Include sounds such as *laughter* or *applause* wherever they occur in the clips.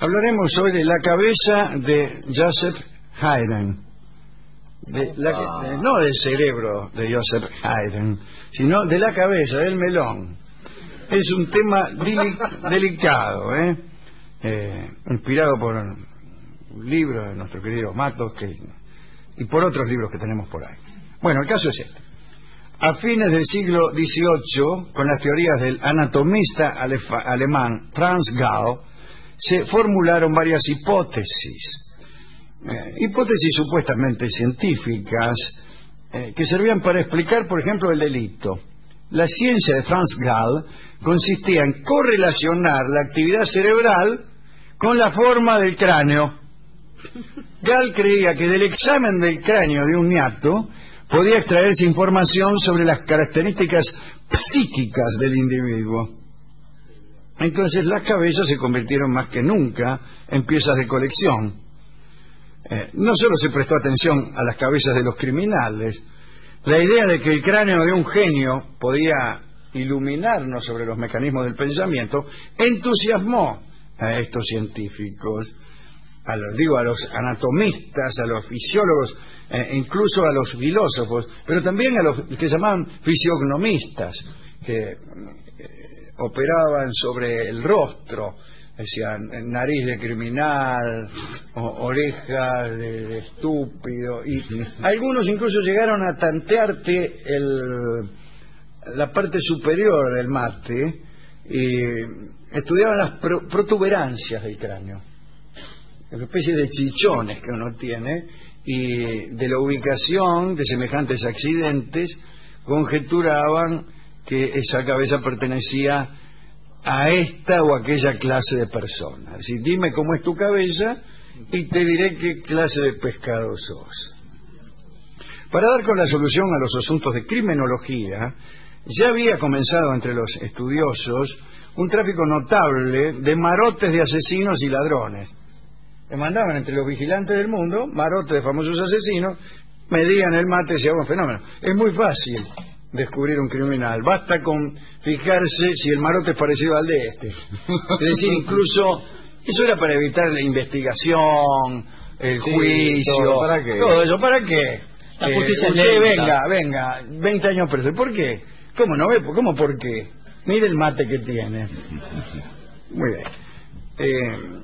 Hablaremos hoy de la cabeza de Joseph Haydn. De la que- Ah. no del cerebro de Joseph Haydn, sino de la cabeza, del melón. Es un tema deli- delicado, ¿eh? Eh, inspirado por un libro de nuestro querido Matos que, y por otros libros que tenemos por ahí. Bueno, el caso es este. A fines del siglo XVIII, con las teorías del anatomista alemán Franz Gall, se formularon varias hipótesis. Eh, hipótesis supuestamente científicas eh, que servían para explicar, por ejemplo, el delito. La ciencia de Franz Gall consistía en correlacionar la actividad cerebral con la forma del cráneo. Gall creía que del examen del cráneo de un niato podía extraerse información sobre las características psíquicas del individuo. Entonces las cabezas se convirtieron más que nunca en piezas de colección. Eh, no solo se prestó atención a las cabezas de los criminales, la idea de que el cráneo de un genio podía iluminarnos sobre los mecanismos del pensamiento entusiasmó a estos científicos, a los, digo, a los anatomistas, a los fisiólogos, eh, incluso a los filósofos, pero también a los que llamaban fisiognomistas, eh, operaban sobre el rostro, decían nariz de criminal, o- oreja de, de estúpido, y algunos incluso llegaron a tantearte el, la parte superior del mate y estudiaban las pro- protuberancias del cráneo, una especie de chichones que uno tiene, y de la ubicación de semejantes accidentes conjeturaban que esa cabeza pertenecía a esta o aquella clase de personas. Así, dime cómo es tu cabeza y te diré qué clase de pescado sos. Para dar con la solución a los asuntos de criminología, ya había comenzado entre los estudiosos un tráfico notable de marotes de asesinos y ladrones. Le mandaban entre los vigilantes del mundo marotes de famosos asesinos, medían el mate y decían, "Bueno, fenómeno. Es muy fácil descubrir un criminal. Basta con fijarse si el marote es parecido al de este. Es decir, incluso eso era para evitar la investigación, el Sí, juicio. todo. ¿Para qué? Todo eso, ¿para qué? La justicia usted lenta. venga, venga, 20 años preso. ¿Por qué? ¿Cómo no ve? ¿Cómo por qué? Mire el mate que tiene. Muy bien. Eh,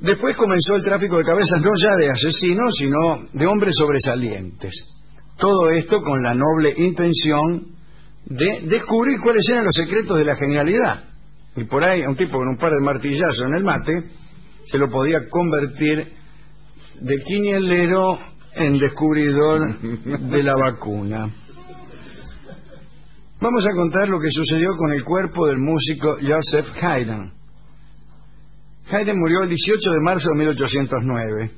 Después comenzó el tráfico de cabezas no ya de asesinos, sino de hombres sobresalientes. Todo esto con la noble intención de descubrir cuáles eran los secretos de la genialidad. Y por ahí, un tipo con un par de martillazos en el mate, se lo podía convertir de quinielero en descubridor de la vacuna. Vamos a contar lo que sucedió con el cuerpo del músico Joseph Haydn. Haydn murió el 18 de marzo de 1809.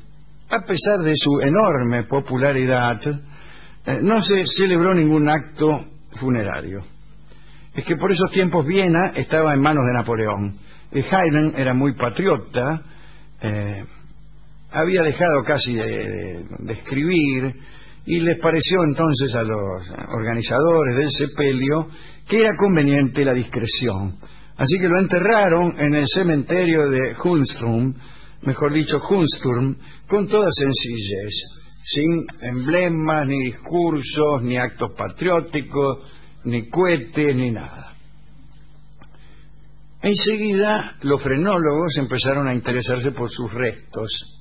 A pesar de su enorme popularidad, no se celebró ningún acto funerario. Es que por esos tiempos Viena estaba en manos de Napoleón. Y Haydn era muy patriota, eh, había dejado casi de, escribir y les pareció entonces a los organizadores del sepelio que era conveniente la discreción. Así que lo enterraron en el cementerio de Hunsturm, mejor dicho Hunsturm, con toda sencillez, sin emblemas, ni discursos, ni actos patrióticos, ni cohetes, ni nada. Enseguida los frenólogos empezaron a interesarse por sus restos.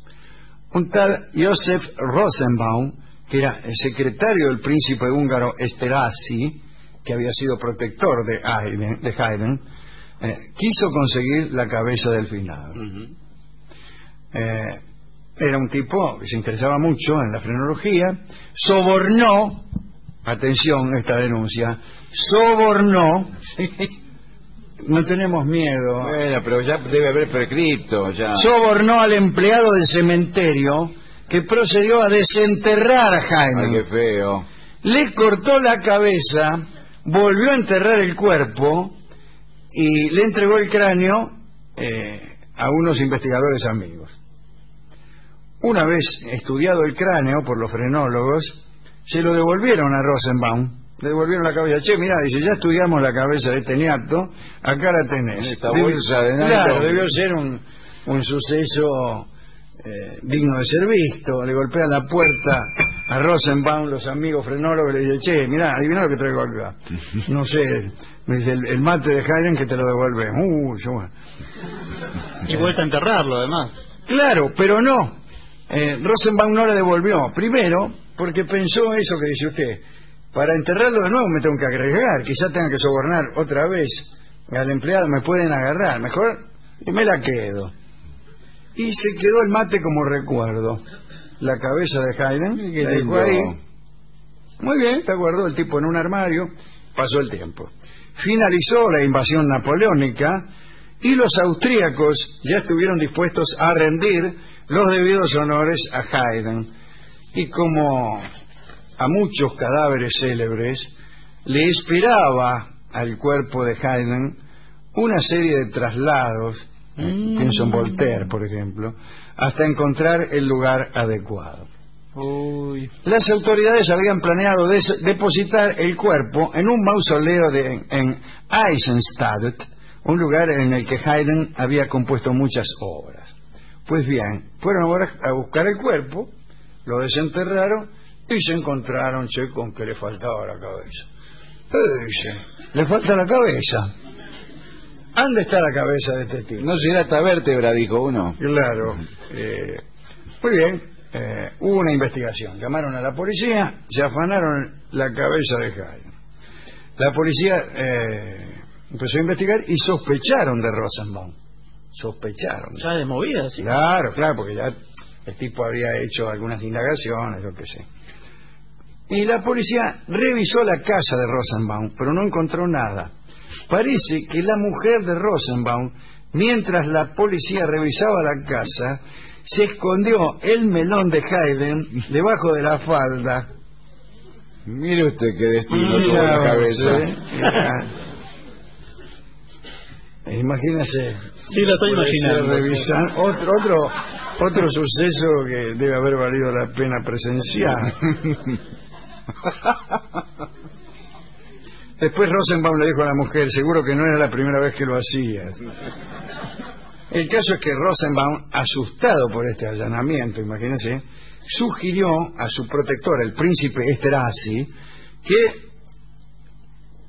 Un tal Josef Rosenbaum, que era el secretario del príncipe húngaro Esterhazy, que había sido protector de Haydn, de Haydn, eh, quiso conseguir la cabeza del finado. Eh, era un tipo que se interesaba mucho en la frenología, sobornó, atención esta denuncia, sobornó, *laughs* no tenemos miedo, Bueno, pero ya debe haber prescrito, ya. sobornó al empleado del cementerio que procedió a desenterrar a Ay, Jaime. qué feo. Le cortó la cabeza, volvió a enterrar el cuerpo y le entregó el cráneo eh, a unos investigadores amigos. Una vez estudiado el cráneo por los frenólogos, se lo devolvieron a Rosenbaum Le devolvieron la cabeza. Che, mirá, dice, ya estudiamos la cabeza de este niato, acá la tenés. Esta Debi- bolsa de. Claro, debió ser un, un suceso eh, digno de ser visto. Le golpean la puerta a Rosenbaum, los amigos frenólogos, le dicen, che, mirá, adivina lo que traigo acá. *laughs* No sé, me dice, el, el mate de Haydn que te lo devuelve. Uh, yo, bueno. Y vuelta a enterrarlo, además. Claro, pero no. Eh, Rosenbaum no le devolvió. Primero, porque pensó eso que dice usted. Para enterrarlo de nuevo me tengo que agregar. Quizá tenga que sobornar otra vez al empleado. Me pueden agarrar. Mejor y me la quedo. Y se quedó el mate como recuerdo. La cabeza de Haydn. La dejó ahí. Muy bien, te guardó el tipo en un armario. Pasó el tiempo. Finalizó la invasión napoleónica y los austríacos ya estuvieron dispuestos a rendir los debidos honores a Haydn. Y como a muchos cadáveres célebres, le esperaba al cuerpo de Haydn una serie de traslados, Mm. pienso en Voltaire, por ejemplo, hasta encontrar el lugar adecuado. Uy. Las autoridades habían planeado des- depositar el cuerpo en un mausoleo de, en Eisenstadt, un lugar en el que Haydn había compuesto muchas obras. Pues bien, fueron ahora a buscar el cuerpo, lo desenterraron y se encontraron che, con que le faltaba la cabeza. Eh, dice, le falta la cabeza. ¿Dónde está la cabeza de este tipo? No será esta vértebra, dijo uno. Claro. eh, muy bien. eh, hubo una investigación. Llamaron a la policía, se afanaron la cabeza de Haydn. La policía eh, empezó a investigar y sospecharon de Rosenbaum. Sospecharon. Ya de movida, sí. Claro, claro, porque ya el tipo habría hecho algunas indagaciones, yo qué sé. Y la policía revisó la casa de Rosenbaum, pero no encontró nada. Parece que la mujer de Rosenbaum, mientras la policía revisaba la casa, se escondió el melón de Haydn debajo de la falda. Mire usted qué destino tuvo la cabeza. ¿sí? Imagínese Sí, lo estoy imaginando. sí. revisar otro otro otro suceso que debe haber valido la pena presenciar. *laughs* Después Rosenbaum le dijo a la mujer, seguro que no era la primera vez que lo hacía. El caso es que Rosenbaum, asustado por este allanamiento, imagínense, sugirió a su protector, el príncipe Esterhazy, que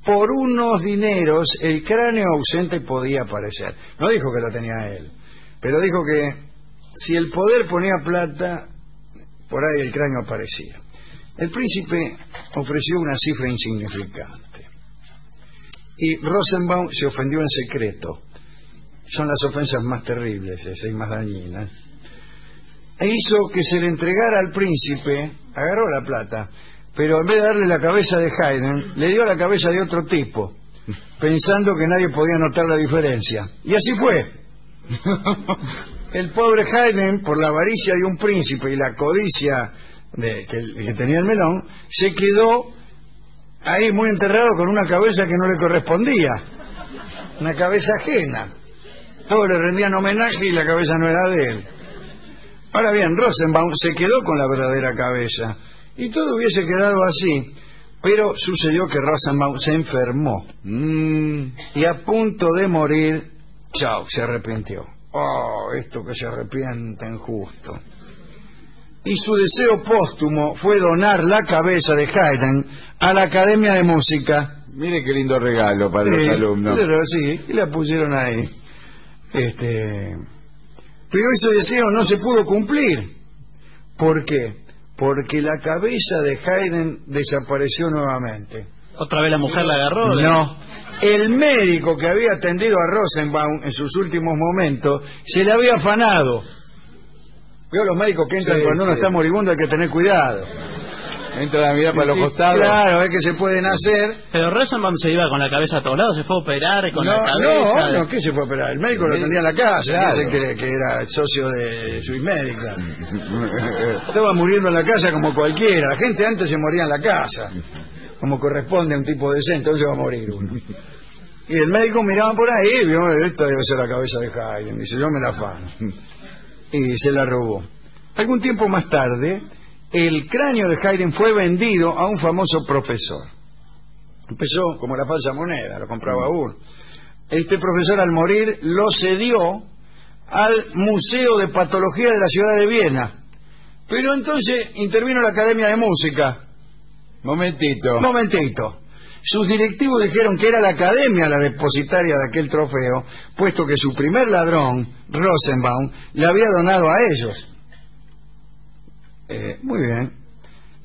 por unos dineros el cráneo ausente podía aparecer. No dijo que lo tenía él, pero dijo que si el poder ponía plata, por ahí el cráneo aparecía. El príncipe ofreció una cifra insignificante. Y Rosenbaum se ofendió en secreto. Son las ofensas más terribles esas y más dañinas. E hizo que se le entregara al príncipe, agarró la plata, pero en vez de darle la cabeza de Haydn, le dio la cabeza de otro tipo, pensando que nadie podía notar la diferencia. Y así fue. *laughs* El pobre Haydn, por la avaricia de un príncipe y la codicia que, que tenía el melón, se quedó ahí muy enterrado con una cabeza que no le correspondía, una cabeza ajena. Todos le rendían homenaje y la cabeza no era de él. Ahora bien, Rosenbaum se quedó con la verdadera cabeza y todo hubiese quedado así, pero sucedió que Rosenbaum se enfermó Mm, y a punto de morir, chao, se arrepintió. Oh, esto que se arrepienten justo. Y su deseo póstumo fue donar la cabeza de Haydn a la Academia de Música. mire qué lindo regalo para los alumnos. pero sí, y la pusieron ahí. Este, pero ese deseo no se pudo cumplir. ¿Por qué? Porque la cabeza de Haydn desapareció nuevamente. Otra vez la mujer la agarró. No. El médico que había atendido a Rosenbaum en sus últimos momentos se le había afanado. Veo los médicos que entran Sí, cuando uno sí. está moribundo, hay que tener cuidado. Entra a mirar para los costados. Claro, es que se pueden hacer. Pero Rosenbaum se iba con la cabeza a todos lados, se fue a operar con no, la cabeza. no, no, ¿qué se fue a operar? El médico lo tenía en la casa, Claro. que, que era socio de Swiss Medical. Estaba muriendo en la casa como cualquiera. La gente antes se moría en la casa, como corresponde a un tipo decente, entonces va a morir uno. Y el médico miraba por ahí y vio, esta debe ser la cabeza de Haydn. Dice, yo me la afano. Y se la robó. Algún tiempo más tarde, el cráneo de Haydn fue vendido a un famoso profesor. Empezó como la falsa moneda, lo compraba uno. Este profesor al morir lo cedió al Museo de Patología de la ciudad de Viena. Pero entonces intervino la Academia de Música. Momentito. Momentito. Sus directivos dijeron que era la academia la depositaria de aquel trofeo, puesto que su primer ladrón, Rosenbaum, le había donado a ellos. Eh, muy bien.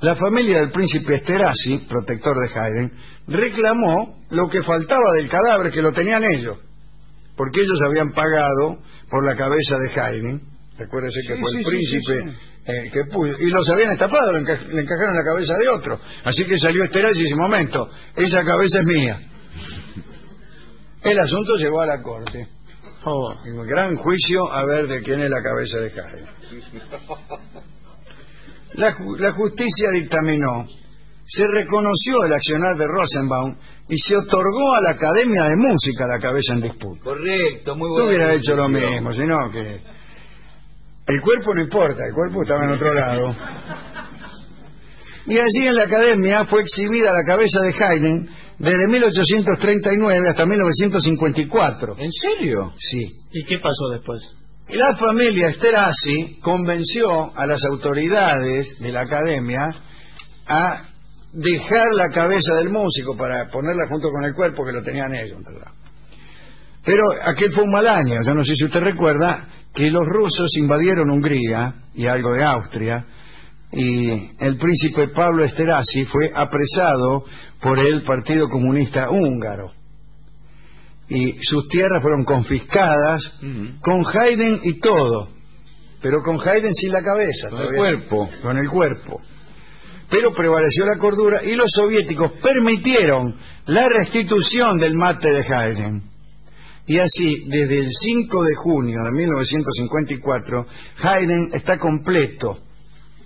La familia del príncipe Esterhazy, protector de Haydn, reclamó lo que faltaba del cadáver que lo tenían ellos, porque ellos habían pagado por la cabeza de Haydn. Recuérdese que Sí, fue sí, el príncipe sí, eh, que puso, y los habían estapado, le, enca- le encajaron la cabeza de otro. Así que salió Esterhazy y dice, momento, esa cabeza es mía. El asunto llegó a la corte. Oh, En un gran juicio a ver de quién es la cabeza de Haydn. *laughs* La, ju- la justicia dictaminó, se reconoció el accionar de Rosenbaum y se otorgó a la Academia de Música la cabeza en disputa. Correcto, muy No bueno. hubiera hecho lo mismo, sino que el cuerpo no importa, el cuerpo estaba en otro lado. Y allí en la academia fue exhibida la cabeza de Haydn desde 1839 hasta 1954. ¿En serio? Sí. ¿y qué pasó después? La familia Esterhazy convenció a las autoridades de la academia a dejar la cabeza del músico para ponerla junto con el cuerpo que lo tenían ellos. ¿verdad? Pero aquel fue un mal año, yo no sé si usted recuerda que los rusos invadieron Hungría y algo de Austria y el príncipe Pablo Esterhazy fue apresado por el Partido Comunista Húngaro y sus tierras fueron confiscadas con Haydn y todo, pero con Haydn sin la cabeza. Con el cuerpo. Con el cuerpo. Pero prevaleció la cordura y los soviéticos permitieron la restitución del mate de Haydn. Y así, desde el 5 de junio de 1954, Haydn está completo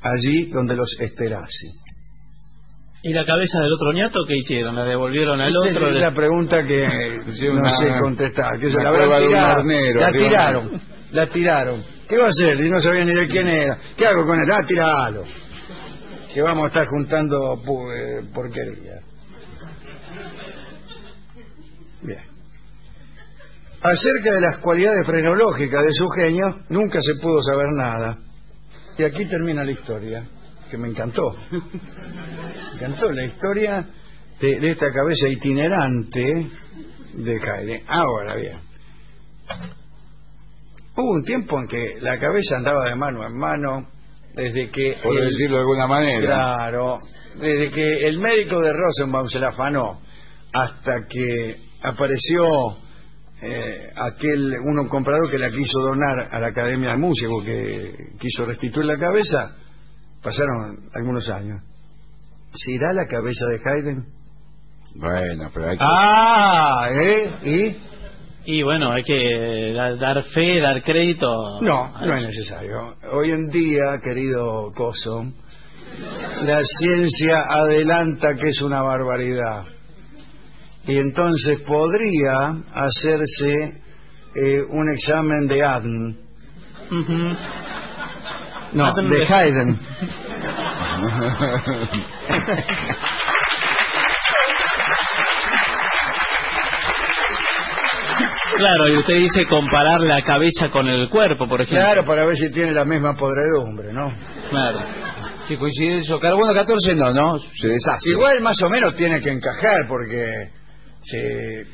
allí donde los Esterhazy. ¿Y la cabeza del otro ñato qué hicieron? ¿La devolvieron al Esa otro? es la pregunta que Sí, no sé contestar. Que se una la habrán prueba de un tirado. hornero, la arriba. tiraron. La tiraron. ¿Qué va a hacer? Y no sabía ni de quién era. ¿Qué hago con él? Ah, tiralo. Que vamos a estar juntando eh, porquería. Bien. Acerca de las cualidades frenológicas de su genio, nunca se pudo saber nada. Y aquí termina la historia, que me encantó. Me encantó la historia de, de esta cabeza itinerante de Haydn. Ahora bien, hubo un tiempo en que la cabeza andaba de mano en mano desde que Por el- decirlo de alguna manera. claro, desde que el médico de Rosenbaum se la afanó hasta que apareció eh, aquel uno comprador que la quiso donar a la Academia de Músicos que quiso restituir la cabeza pasaron algunos años ¿será la cabeza de Haydn? Bueno, pero hay que... ah ¿eh? ¿y? Y bueno, hay que da- dar fe, dar crédito. no, no es necesario hoy en día querido Coso la ciencia adelanta que es una barbaridad y entonces podría hacerse eh, un examen de ADN. No, de de- Haydn *laughs* Claro, y usted dice comparar la cabeza con el cuerpo, por ejemplo. claro, para ver si tiene la misma podredumbre, ¿no? Claro. Sí, coincide eso. Carbono 14 no, ¿no? Se deshace. Igual más o menos tiene que encajar porque se-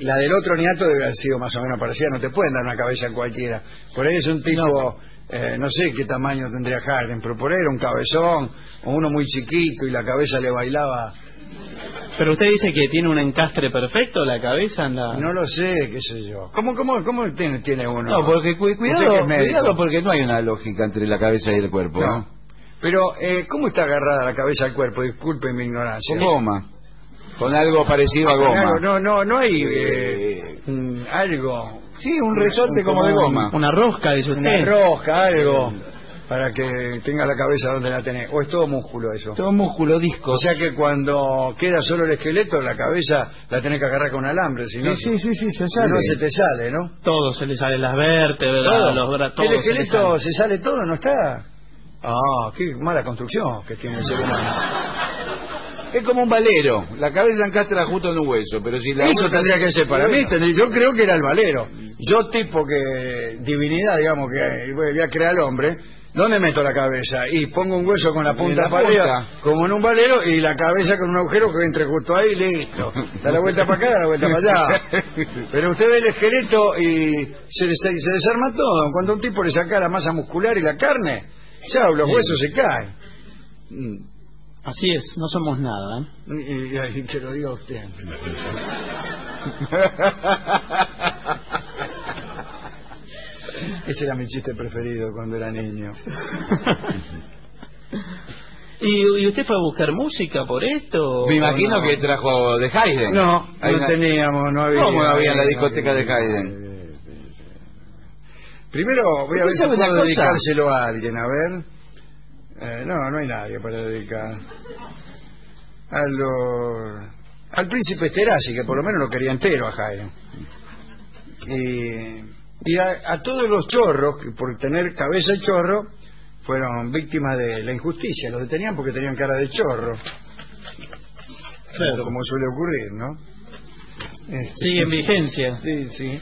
y la del otro niato debe haber sido más o menos parecida, no te pueden dar una cabeza cualquiera. Por ahí es un tipo, eh, no sé qué tamaño tendría Haydn, pero por ahí era un cabezón o uno muy chiquito y la cabeza le bailaba, Pero usted dice que tiene un encastre perfecto la cabeza en la... no lo sé, qué sé yo. ¿Cómo, cómo, cómo tiene, tiene uno? No, porque cu- cuidado, cuidado porque no hay una lógica entre la cabeza y el cuerpo. No. ¿no? Pero, eh, ¿cómo está agarrada la cabeza al cuerpo? Disculpe mi ignorancia. Con goma. Con algo parecido a goma. Claro, no, no, no hay eh, Eh, algo, Sí, un resorte como de goma. Una rosca, dice usted. una rosca, algo, para que tenga la cabeza donde la tenés. O es todo músculo eso. Todo músculo, disco. O sea que cuando queda solo el esqueleto, la cabeza la tenés que agarrar con alambre, si no, sí, sí, sí, se si no se te sale, ¿no? Todo, se le salen las vértebras, Todo. los brazos, el se le esqueleto sale. se sale todo, ¿no está? Ah, qué mala construcción que tiene el ser humano. Es como un valero. La cabeza encastra justo en un hueso, pero si la Eso tendría que ser para mí. tendría- Yo creo que era el valero. Yo tipo que divinidad, digamos, que voy a crear al hombre. ¿Dónde meto la cabeza? Y pongo un hueso con la punta la para punta. arriba, como en un valero, y la cabeza con un agujero que entre justo ahí y listo. Da la vuelta para acá, da la vuelta para allá. *laughs* Pero usted ve el esqueleto y se, des- se desarma todo. Cuando un tipo le saca la masa muscular y la carne, ya los huesos se caen. Así es, no somos nada. ¿eh? Y, y- y que lo diga usted. *laughs* Ese era mi chiste preferido cuando era niño. ¿Y, y usted fue a buscar música por esto? Me imagino no? que trajo de Haydn. No, Hay no una- teníamos, no había. ¿Cómo no había en la discoteca de Haydn? Primero voy a ver ¿Usted si puedo dedicárselo a alguien, a ver. Eh, no, no hay nadie para dedicar. A lo- al príncipe Esterasi, que por lo menos lo quería entero a Jairo. Y, y a, a todos los chorros, que por tener cabeza de chorro, fueron víctimas de la injusticia. Los detenían porque tenían cara de chorro, Claro. como suele ocurrir, ¿no? Sigue en vigencia. Sí, sí.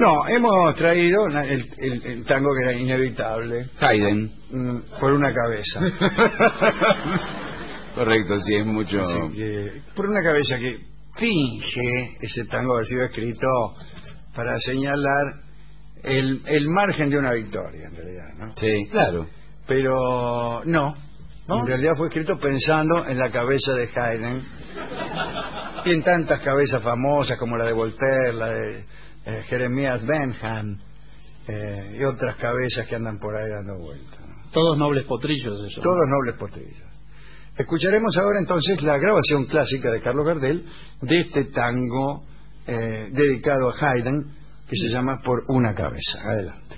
No, hemos traído el, el- el tango que era inevitable Haydn. mm, por una cabeza. *laughs* Correcto, sí, es mucho. Así que, por una cabeza que finge ese tango haber sido escrito para señalar el, el margen de una victoria, en realidad, ¿no? Sí, claro. Pero no, ¿No? en realidad fue escrito pensando en la cabeza de Haydn y en tantas cabezas famosas como la de Voltaire, la de eh, Jeremías Bentham eh, y otras cabezas que andan por ahí dando vueltas. ¿no? Todos nobles potrillos eso. Todos nobles potrillos. Escucharemos ahora entonces la grabación clásica de Carlos Gardel de este tango eh, dedicado a Haydn que se llama Por una cabeza. Adelante.